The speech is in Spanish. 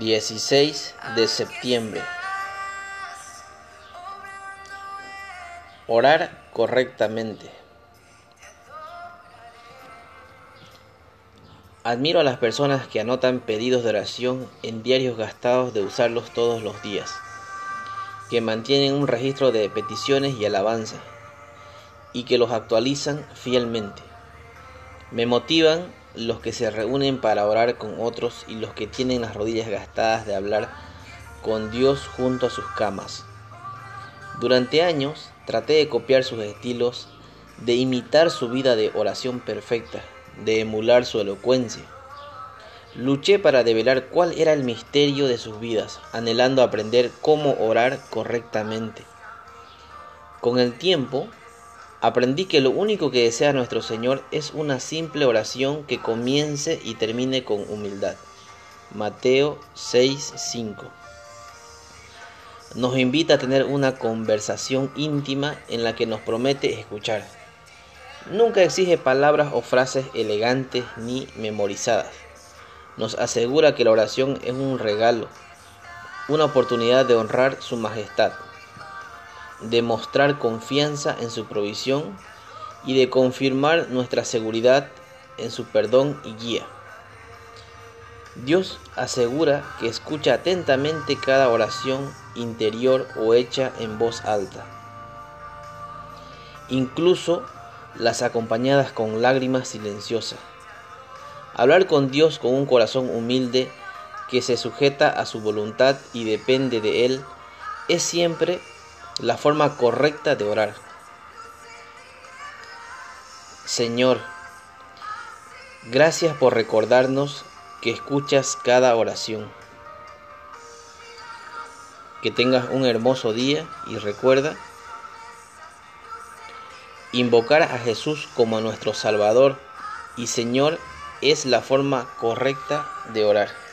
16 de septiembre. Orar correctamente. Admiro a las personas que anotan pedidos de oración en diarios gastados de usarlos todos los días, que mantienen un registro de peticiones y alabanza, y que los actualizan fielmente. Me motivan los que se reúnen para orar con otros y los que tienen las rodillas gastadas de hablar con Dios junto a sus camas. Durante años traté de copiar sus estilos, de imitar su vida de oración perfecta, de emular su elocuencia. Luché para develar cuál era el misterio de sus vidas, anhelando aprender cómo orar correctamente. Con el tiempo, Aprendí que lo único que desea nuestro Señor es una simple oración que comience y termine con humildad. Mateo 6:5 Nos invita a tener una conversación íntima en la que nos promete escuchar. Nunca exige palabras o frases elegantes ni memorizadas. Nos asegura que la oración es un regalo, una oportunidad de honrar su majestad de mostrar confianza en su provisión y de confirmar nuestra seguridad en su perdón y guía. Dios asegura que escucha atentamente cada oración interior o hecha en voz alta, incluso las acompañadas con lágrimas silenciosas. Hablar con Dios con un corazón humilde que se sujeta a su voluntad y depende de Él es siempre la forma correcta de orar. Señor, gracias por recordarnos que escuchas cada oración. Que tengas un hermoso día y recuerda invocar a Jesús como nuestro Salvador y Señor es la forma correcta de orar.